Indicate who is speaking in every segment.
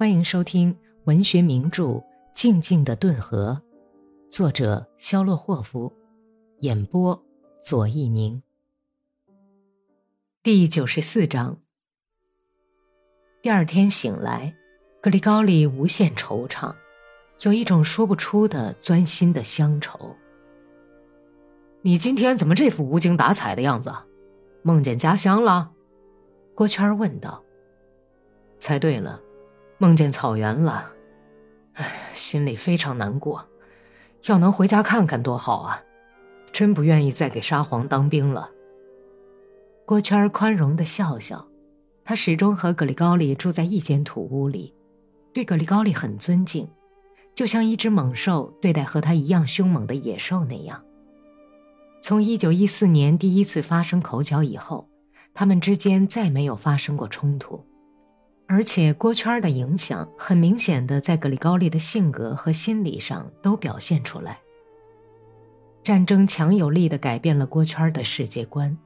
Speaker 1: 欢迎收听文学名著《静静的顿河》，作者肖洛霍夫，演播左一宁。第九十四章。第二天醒来，格里高利无限惆怅，有一种说不出的钻心的乡愁。
Speaker 2: 你今天怎么这副无精打采的样子？梦见家乡了？
Speaker 1: 郭圈问道。
Speaker 2: 猜对了，梦见草原了。唉，心里非常难过。要能回家看看多好啊！真不愿意再给沙皇当兵了。
Speaker 1: 郭圈宽容的笑笑，他始终和格里高利住在一间土屋里，对格里高利很尊敬，就像一只猛兽对待和他一样凶猛的野兽那样。从一九一四年第一次发生口角以后，他们之间再没有发生过冲突，而且郭圈的影响很明显的在格里高利的性格和心理上都表现出来。战争强有力的改变了郭圈的世界观，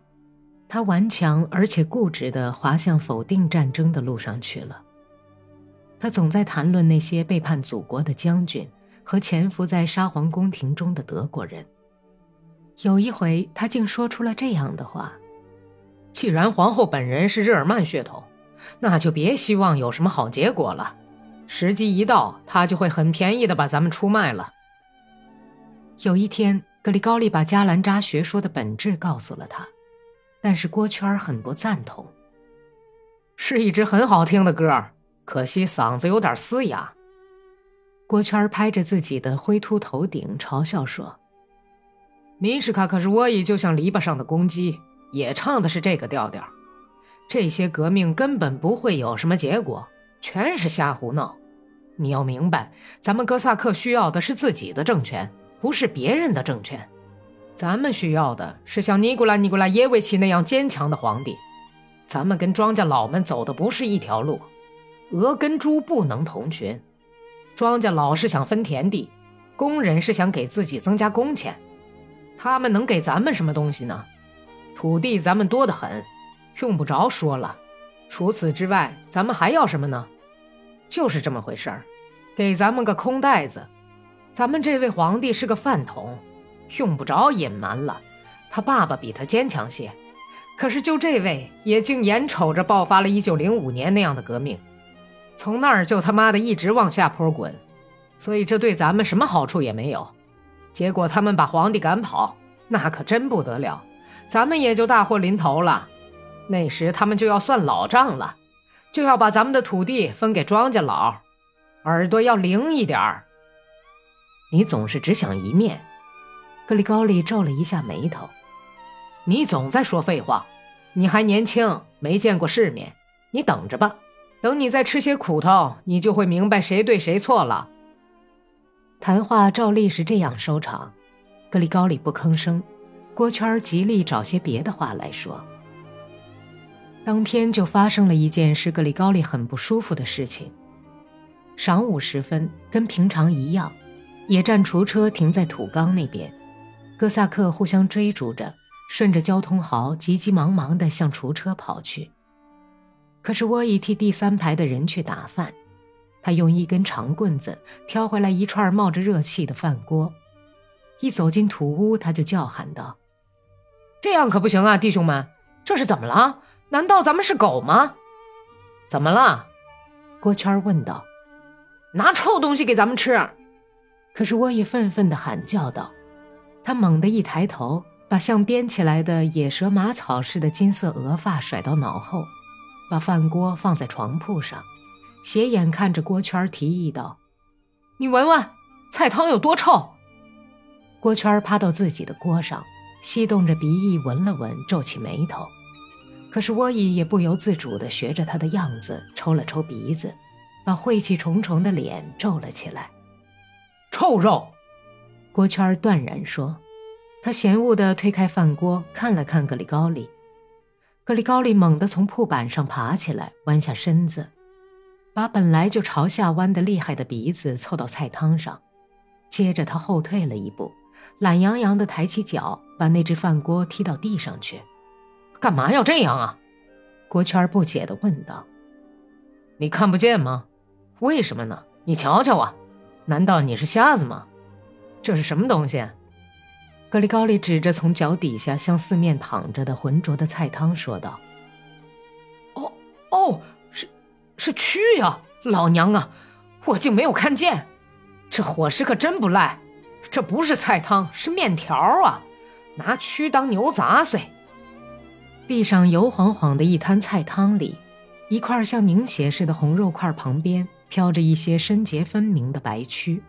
Speaker 1: 他顽强而且固执的滑向否定战争的路上去了。他总在谈论那些背叛祖国的将军和潜伏在沙皇宫廷中的德国人。有一回，他竟说出了这样的话：“
Speaker 2: 既然皇后本人是日耳曼血统，那就别希望有什么好结果了。时机一到，他就会很便宜的把咱们出卖了。”
Speaker 1: 有一天，格里高利把加兰扎学说的本质告诉了他，但是郭圈很不赞同。
Speaker 2: 是一支很好听的歌，可惜嗓子有点嘶哑。
Speaker 1: 郭圈拍着自己的灰秃头顶，嘲笑说。
Speaker 2: 米什卡可是沃伊，就像篱笆上的公鸡，也唱的是这个调调。这些革命根本不会有什么结果，全是瞎胡闹。你要明白，咱们哥萨克需要的是自己的政权，不是别人的政权。咱们需要的是像尼古拉·尼古拉耶维奇那样坚强的皇帝。咱们跟庄稼老们走的不是一条路，鹅跟猪不能同群。庄稼老是想分田地，工人是想给自己增加工钱。他们能给咱们什么东西呢？土地咱们多得很，用不着说了。除此之外，咱们还要什么呢？就是这么回事儿，给咱们个空袋子。咱们这位皇帝是个饭桶，用不着隐瞒了。他爸爸比他坚强些，可是就这位也竟眼瞅着爆发了一九零五年那样的革命，从那儿就他妈的一直往下坡滚，所以这对咱们什么好处也没有。结果他们把皇帝赶跑，那可真不得了，咱们也就大祸临头了。那时他们就要算老账了，就要把咱们的土地分给庄稼佬，耳朵要灵一点儿。
Speaker 1: 你总是只想一面。格里高利皱了一下眉头。
Speaker 2: 你总在说废话，你还年轻，没见过世面。你等着吧，等你再吃些苦头，你就会明白谁对谁错了。
Speaker 1: 谈话照例是这样收场，格里高里不吭声，郭圈极力找些别的话来说。当天就发生了一件使格里高利很不舒服的事情。晌午时分，跟平常一样，野战厨车停在土缸那边，哥萨克互相追逐着，顺着交通壕急急忙忙地向厨车跑去。可是沃伊替第三排的人去打饭。他用一根长棍子挑回来一串冒着热气的饭锅，一走进土屋，他就叫喊道：“
Speaker 2: 这样可不行啊，弟兄们，这是怎么了？难道咱们是狗吗？怎么了？”
Speaker 1: 郭圈问道。
Speaker 2: “拿臭东西给咱们吃！”
Speaker 1: 可是沃伊愤愤地喊叫道。他猛地一抬头，把像编起来的野蛇马草似的金色额发甩到脑后，把饭锅放在床铺上。斜眼看着郭圈，提议道：“
Speaker 2: 你闻闻，菜汤有多臭？”
Speaker 1: 郭圈趴到自己的锅上，吸动着鼻翼闻了闻，皱起眉头。可是沃伊也不由自主地学着他的样子，抽了抽鼻子，把晦气重重的脸皱了起来。
Speaker 2: “臭肉！”
Speaker 1: 郭圈断然说。他嫌恶地推开饭锅，看了看格里高利。格里高利猛地从铺板上爬起来，弯下身子。把本来就朝下弯的厉害的鼻子凑到菜汤上，接着他后退了一步，懒洋洋地抬起脚，把那只饭锅踢到地上去。
Speaker 2: 干嘛要这样啊？
Speaker 1: 郭圈不解地问道。
Speaker 2: 你看不见吗？为什么呢？你瞧瞧啊，难道你是瞎子吗？这是什么东西？
Speaker 1: 格里高利指着从脚底下向四面淌着的浑浊的菜汤说道：“
Speaker 2: 哦哦，是是蛆呀！老娘啊，我竟没有看见！这伙食可真不赖，这不是菜汤，是面条啊！拿蛆当牛杂碎。”
Speaker 1: 地上油晃晃的一滩菜汤里，一块像凝血似的红肉块旁边飘着一些深洁分明的白蛆。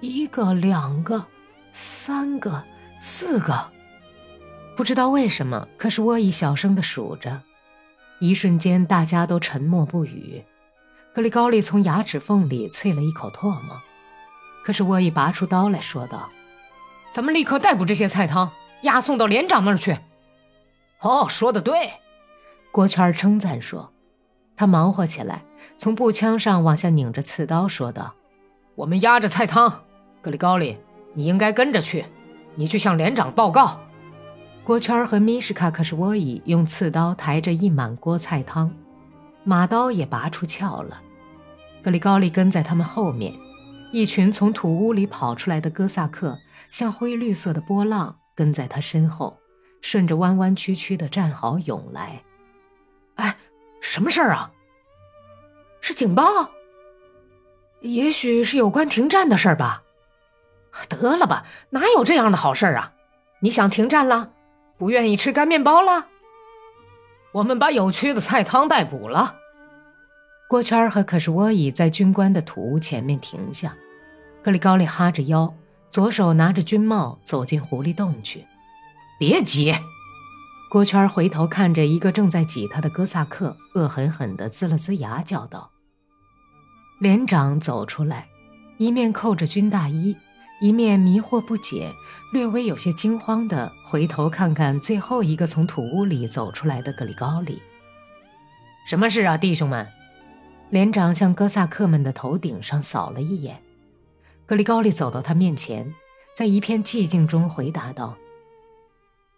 Speaker 1: 一个，两个，三个，四个，不知道为什么，可是沃伊小声的数着。一瞬间，大家都沉默不语。格里高利从牙齿缝里啐了一口唾沫，可是沃伊拔出刀来说道：“
Speaker 2: 咱们立刻逮捕这些菜汤，押送到连长那儿去。”哦，说的对，
Speaker 1: 郭圈称赞说。他忙活起来，从步枪上往下拧着刺刀，说道：“
Speaker 2: 我们压着菜汤，格里高利，你应该跟着去，你去向连长报告。”
Speaker 1: 郭圈和米什卡克什沃伊用刺刀抬着一满锅菜汤，马刀也拔出鞘了。格里高利跟在他们后面，一群从土屋里跑出来的哥萨克像灰绿色的波浪跟在他身后。顺着弯弯曲曲的战壕涌来，
Speaker 2: 哎，什么事儿啊？是警报？也许是有关停战的事儿吧。得了吧，哪有这样的好事儿啊？你想停战了？不愿意吃干面包了？我们把有蛆的菜汤逮捕了。
Speaker 1: 郭圈和可是沃伊在军官的土屋前面停下，格里高利哈着腰，左手拿着军帽走进狐狸洞去。
Speaker 2: 别急，
Speaker 1: 郭圈回头看着一个正在挤他的哥萨克，恶狠狠地呲了呲牙，叫道：“连长走出来，一面扣着军大衣，一面迷惑不解，略微有些惊慌地回头看看最后一个从土屋里走出来的格里高利。
Speaker 2: 什么事啊，弟兄们？”
Speaker 1: 连长向哥萨克们的头顶上扫了一眼，格里高利走到他面前，在一片寂静中回答道。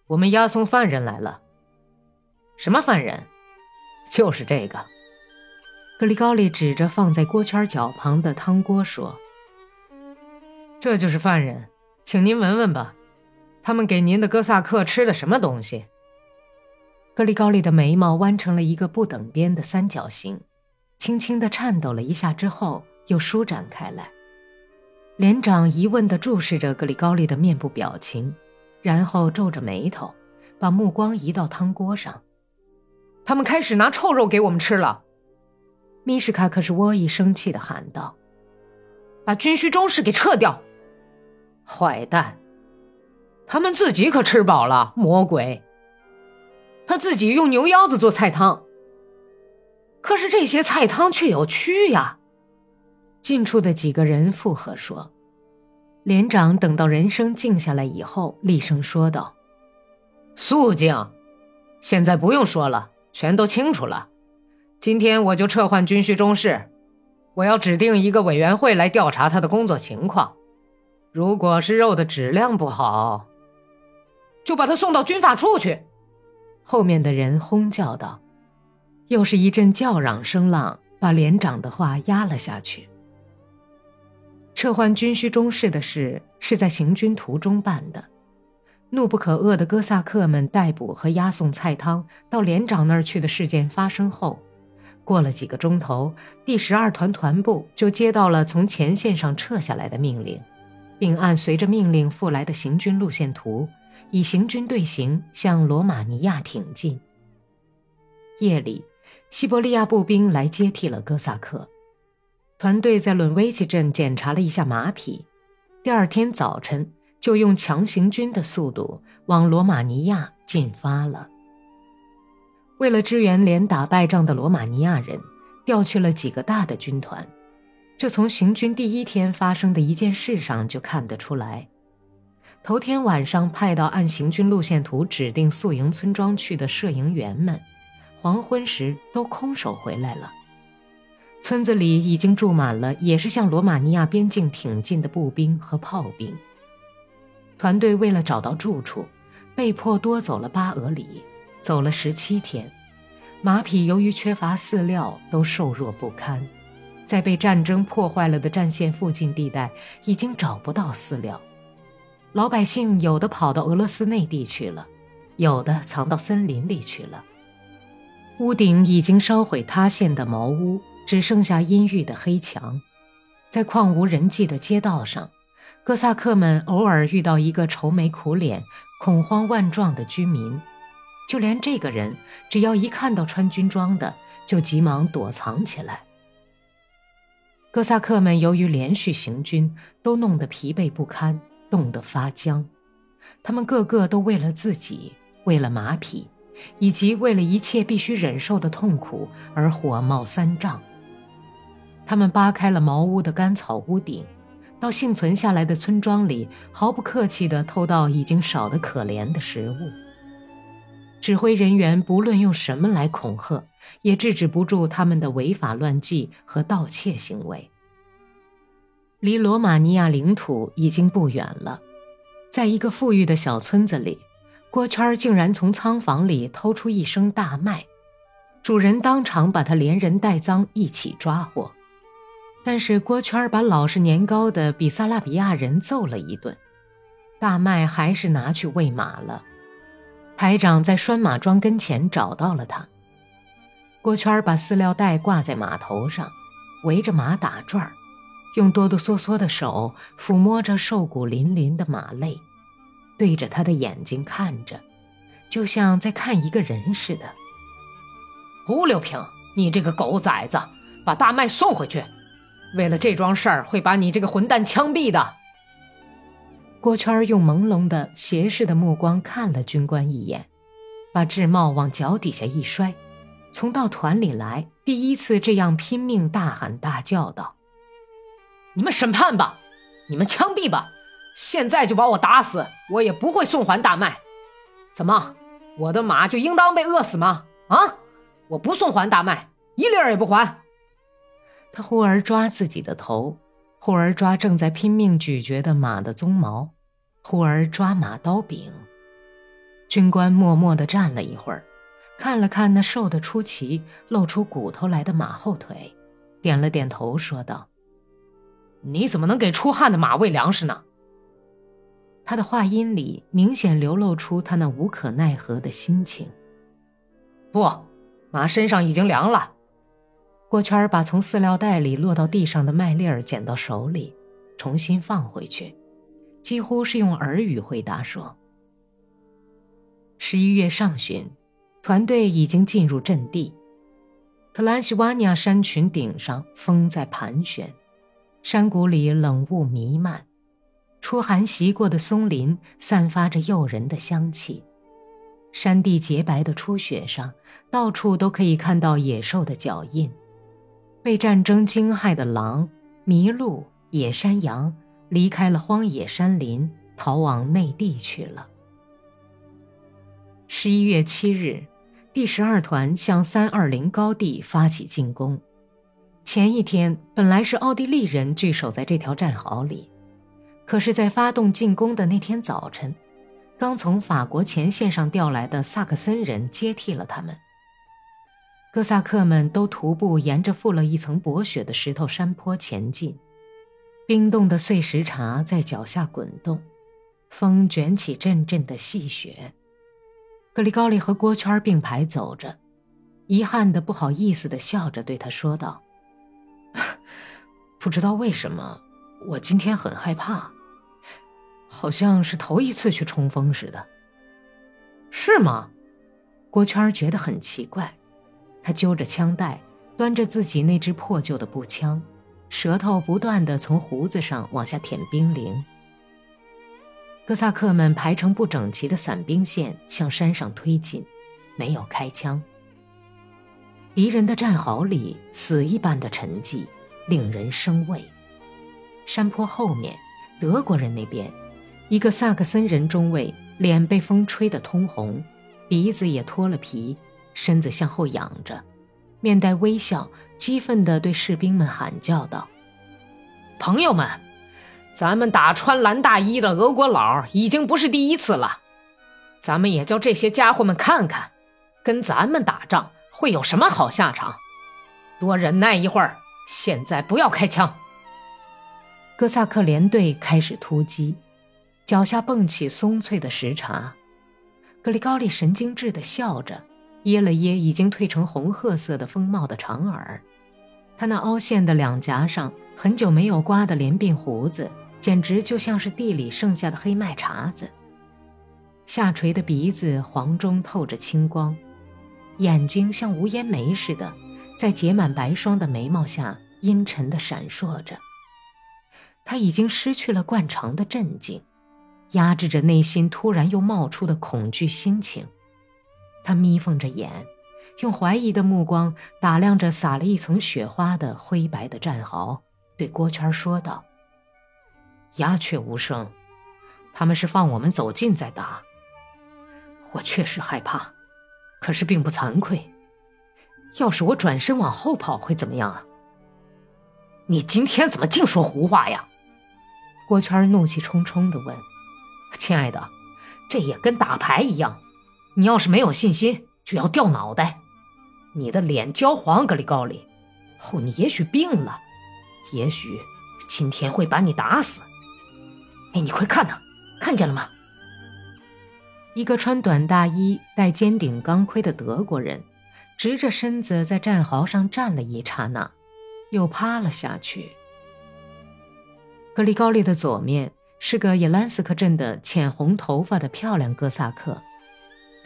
Speaker 2: 我们押送犯人来了。什么犯人？就是这个。
Speaker 1: 格里高利指着放在锅圈脚旁的汤锅说：“
Speaker 2: 这就是犯人，请您闻闻吧，他们给您的哥萨克吃的什么东西？”
Speaker 1: 格里高利的眉毛弯成了一个不等边的三角形，轻轻的颤抖了一下之后又舒展开来。连长疑问的注视着格里高利的面部表情。然后皱着眉头，把目光移到汤锅上。
Speaker 2: 他们开始拿臭肉给我们吃了。
Speaker 1: 米什卡可是窝一生气的喊道：“
Speaker 2: 把军需中士给撤掉！”坏蛋，他们自己可吃饱了。魔鬼，他自己用牛腰子做菜汤。可是这些菜汤却有蛆呀！
Speaker 1: 近处的几个人附和说。连长等到人声静下来以后，厉声说道：“
Speaker 2: 肃静！现在不用说了，全都清楚了。今天我就撤换军需中士，我要指定一个委员会来调查他的工作情况。如果是肉的质量不好，就把他送到军法处去。”
Speaker 1: 后面的人哄叫道。又是一阵叫嚷声浪，把连长的话压了下去。撤换军需中士的事是在行军途中办的。怒不可遏的哥萨克们逮捕和押送菜汤到连长那儿去的事件发生后，过了几个钟头，第十二团团部就接到了从前线上撤下来的命令，并按随着命令附来的行军路线图，以行军队形向罗马尼亚挺进。夜里，西伯利亚步兵来接替了哥萨克。团队在伦威奇镇检查了一下马匹，第二天早晨就用强行军的速度往罗马尼亚进发了。为了支援连打败仗的罗马尼亚人，调去了几个大的军团，这从行军第一天发生的一件事上就看得出来。头天晚上派到按行军路线图指定宿营村庄去的摄营员们，黄昏时都空手回来了。村子里已经住满了，也是向罗马尼亚边境挺进的步兵和炮兵。团队为了找到住处，被迫多走了八俄里，走了十七天。马匹由于缺乏饲料，都瘦弱不堪，在被战争破坏了的战线附近地带已经找不到饲料，老百姓有的跑到俄罗斯内地去了，有的藏到森林里去了。屋顶已经烧毁塌陷的茅屋，只剩下阴郁的黑墙。在旷无人迹的街道上，哥萨克们偶尔遇到一个愁眉苦脸、恐慌万状的居民。就连这个人，只要一看到穿军装的，就急忙躲藏起来。哥萨克们由于连续行军，都弄得疲惫不堪，冻得发僵。他们个个都为了自己，为了马匹，以及为了一切必须忍受的痛苦而火冒三丈。他们扒开了茅屋的干草屋顶，到幸存下来的村庄里，毫不客气地偷到已经少得可怜的食物。指挥人员不论用什么来恐吓，也制止不住他们的违法乱纪和盗窃行为。离罗马尼亚领土已经不远了，在一个富裕的小村子里，郭圈竟然从仓房里偷出一升大麦，主人当场把他连人带赃一起抓获。但是郭圈把老实年高的比萨拉比亚人揍了一顿，大麦还是拿去喂马了。排长在拴马桩跟前找到了他。郭圈把饲料袋挂在马头上，围着马打转，用哆哆嗦嗦的手抚摸着瘦骨嶙嶙的马肋，对着他的眼睛看着，就像在看一个人似的。
Speaker 2: 胡六平，你这个狗崽子，把大麦送回去！为了这桩事儿，会把你这个混蛋枪毙的。
Speaker 1: 郭圈用朦胧的斜视的目光看了军官一眼，把智茂往脚底下一摔，从到团里来第一次这样拼命大喊大叫道：“
Speaker 2: 你们审判吧，你们枪毙吧，现在就把我打死，我也不会送还大麦。怎么，我的马就应当被饿死吗？啊，我不送还大麦，一粒儿也不还。”
Speaker 1: 忽而抓自己的头。忽而抓正在拼命咀嚼的马的鬃毛，忽而抓马刀柄。军官默默地站了一会儿，看了看那瘦得出奇、露出骨头来的马后腿，点了点头，说道：“
Speaker 2: 你怎么能给出汗的马喂粮食呢？”
Speaker 1: 他的话音里明显流露出他那无可奈何的心情。
Speaker 2: 不，马身上已经凉了。
Speaker 1: 郭圈把从饲料袋里落到地上的麦粒儿捡到手里，重新放回去，几乎是用耳语回答说：“十一月上旬，团队已经进入阵地。特兰西瓦尼亚山群顶上风在盘旋，山谷里冷雾弥漫，初寒袭过的松林散发着诱人的香气。山地洁白的初雪上，到处都可以看到野兽的脚印。”被战争惊骇的狼、麋鹿、野山羊离开了荒野山林，逃往内地去了。十一月七日，第十二团向三二零高地发起进攻。前一天本来是奥地利人据守在这条战壕里，可是，在发动进攻的那天早晨，刚从法国前线上调来的萨克森人接替了他们。哥萨克们都徒步沿着覆了一层薄雪的石头山坡前进，冰冻的碎石茬在脚下滚动，风卷起阵阵的细雪。格里高利和郭圈并排走着，遗憾的、不好意思的笑着对他说道：“ 不知道为什么，我今天很害怕，好像是头一次去冲锋似的。”
Speaker 2: 是吗？
Speaker 1: 郭圈觉得很奇怪。他揪着枪带，端着自己那支破旧的步枪，舌头不断地从胡子上往下舔冰凌。哥萨克们排成不整齐的散兵线向山上推进，没有开枪。敌人的战壕里死一般的沉寂，令人生畏。山坡后面，德国人那边，一个萨克森人中尉脸被风吹得通红，鼻子也脱了皮。身子向后仰着，面带微笑，激愤地对士兵们喊叫道：“
Speaker 2: 朋友们，咱们打穿蓝大衣的俄国佬已经不是第一次了，咱们也叫这些家伙们看看，跟咱们打仗会有什么好下场。多忍耐一会儿，现在不要开枪！
Speaker 1: 哥萨克连队开始突击，脚下蹦起松脆的石茬。格里高利神经质地笑着，掖了掖已经褪成红褐色的风帽的长耳。他那凹陷的两颊上，很久没有刮的连鬓胡子，简直就像是地里剩下的黑麦茬子。下垂的鼻子黄中透着青光，眼睛像无烟煤似的。在结满白霜的眉毛下，阴沉地闪烁着。他已经失去了惯常的镇静，压制着内心突然又冒出的恐惧心情。他眯缝着眼，用怀疑的目光打量着撒了一层雪花的灰白的战壕，对郭圈说道：“鸦雀无声，他们是放我们走近再打。我确实害怕，可是并不惭愧。”要是我转身往后跑会怎么样啊？
Speaker 2: 你今天怎么净说胡话呀？
Speaker 1: 郭圈怒气冲冲地问：“
Speaker 2: 亲爱的，这也跟打牌一样，你要是没有信心，就要掉脑袋。你的脸焦黄，格里高里，哦，你也许病了，也许今天会把你打死。哎，你快看呐，看见了吗？
Speaker 1: 一个穿短大衣、戴尖顶钢盔的德国人。”直着身子在战壕上站了一刹那，又趴了下去。格里高利的左面是个野兰斯克镇的浅红头发的漂亮哥萨克，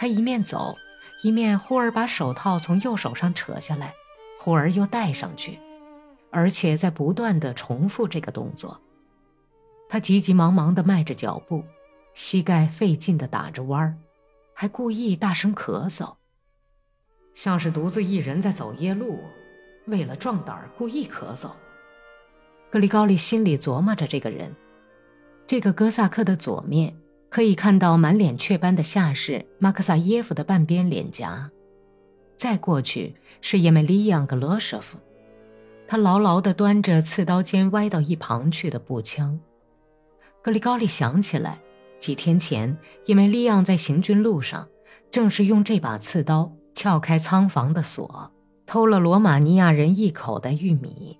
Speaker 1: 他一面走，一面忽而把手套从右手上扯下来，忽而又戴上去，而且在不断的重复这个动作。他急急忙忙地迈着脚步，膝盖费劲地打着弯儿，还故意大声咳嗽。
Speaker 2: 像是独自一人在走夜路，为了壮胆儿故意咳嗽。
Speaker 1: 格里高利心里琢磨着这个人，这个哥萨克的左面可以看到满脸雀斑的下士马克萨耶夫的半边脸颊，再过去是叶梅利扬格罗舍夫，他牢牢地端着刺刀尖歪到一旁去的步枪。格里高利想起来，几天前叶梅利扬在行军路上，正是用这把刺刀。撬开仓房的锁，偷了罗马尼亚人一口袋玉米。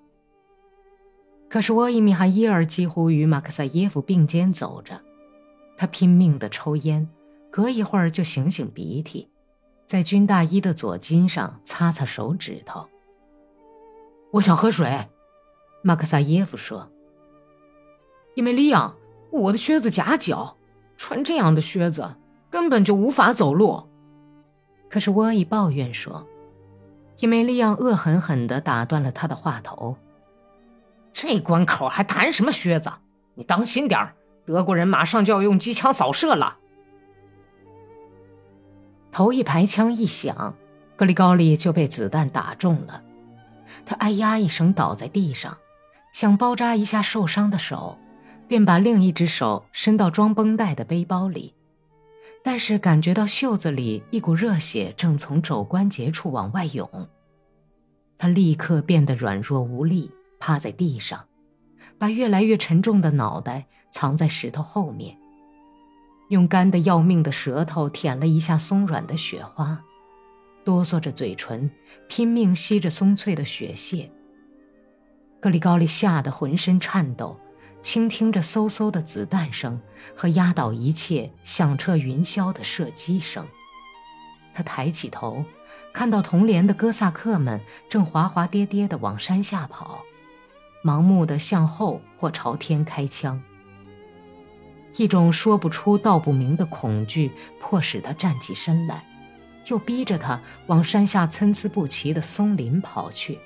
Speaker 1: 可是沃伊米哈伊尔几乎与马克萨耶夫并肩走着，他拼命地抽烟，隔一会儿就醒醒鼻涕，在军大衣的左襟上擦擦手指头。
Speaker 2: 我想喝水，
Speaker 1: 马克萨耶夫说。
Speaker 2: 因为利昂，我的靴子夹脚，穿这样的靴子根本就无法走路。
Speaker 1: 可是沃伊抱怨说：“伊梅利昂恶狠狠地打断了他的话头。
Speaker 2: 这关口还谈什么靴子？你当心点儿，德国人马上就要用机枪扫射了。”
Speaker 1: 头一排枪一响，格里高利就被子弹打中了。他哎呀一声倒在地上，想包扎一下受伤的手，便把另一只手伸到装绷带的背包里。但是感觉到袖子里一股热血正从肘关节处往外涌，他立刻变得软弱无力，趴在地上，把越来越沉重的脑袋藏在石头后面，用干得要命的舌头舔了一下松软的雪花，哆嗦着嘴唇，拼命吸着松脆的雪屑。格里高利吓得浑身颤抖。倾听着嗖嗖的子弹声和压倒一切、响彻云霄的射击声，他抬起头，看到同连的哥萨克们正滑滑跌跌地往山下跑，盲目地向后或朝天开枪。一种说不出道不明的恐惧迫使他站起身来，又逼着他往山下参差不齐的松林跑去。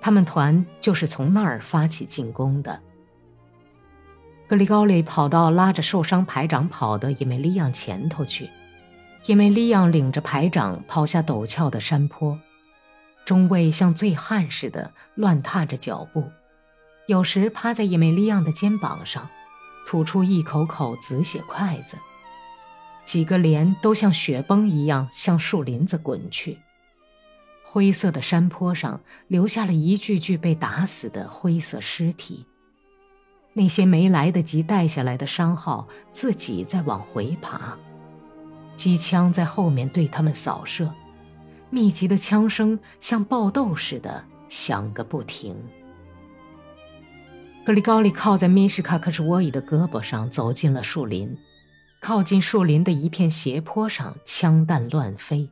Speaker 1: 他们团就是从那儿发起进攻的。格里高利跑到拉着受伤排长跑的伊梅利昂前头去，伊梅利昂领着排长跑下陡峭的山坡，中尉像醉汉似的乱踏着脚步，有时趴在伊梅利昂的肩膀上，吐出一口口紫血筷子，几个连都像雪崩一样向树林子滚去，灰色的山坡上留下了一具具被打死的灰色尸体。那些没来得及带下来的伤号，自己在往回爬。机枪在后面对他们扫射，密集的枪声像爆豆似的响个不停。格里高利靠在米什卡克什沃伊的胳膊上，走进了树林。靠近树林的一片斜坡上，枪弹乱飞。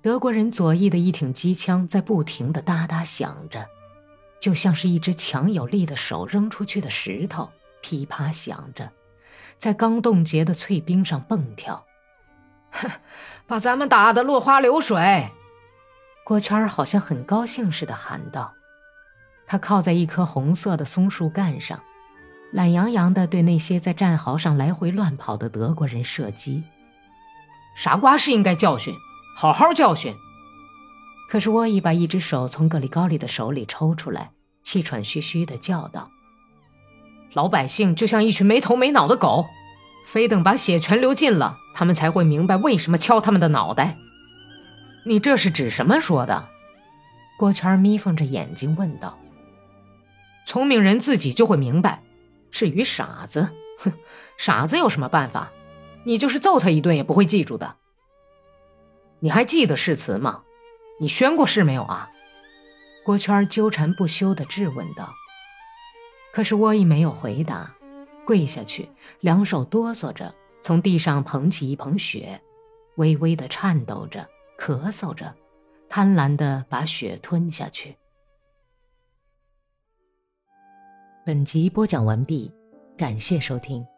Speaker 1: 德国人左翼的一挺机枪在不停地哒哒响着，就像是一只强有力的手扔出去的石头，噼啪响着，在刚冻结的脆冰上蹦跳。
Speaker 2: 哼，把咱们打得落花流水！
Speaker 1: 郭圈儿好像很高兴似的喊道。他靠在一棵红色的松树干上，懒洋洋地对那些在战壕上来回乱跑的德国人射击。
Speaker 2: 傻瓜是应该教训，好好教训。
Speaker 1: 可是沃伊把一只手从格里高利的手里抽出来，气喘吁吁地叫道：“
Speaker 2: 老百姓就像一群没头没脑的狗，非等把血全流尽了，他们才会明白为什么敲他们的脑袋。你这是指什么说的？”
Speaker 1: 郭圈眯缝着眼睛问道。
Speaker 2: 聪明人自己就会明白，至于傻子，哼，傻子有什么办法？你就是揍他一顿也不会记住的。你还记得誓词吗？你宣过誓没有啊？
Speaker 1: 郭圈纠缠不休地质问道。可是沃伊没有回答，跪下去，两手哆嗦着，从地上捧起一捧雪，微微地颤抖着，咳嗽着，贪婪地把雪吞下去。本集播讲完毕，感谢收听。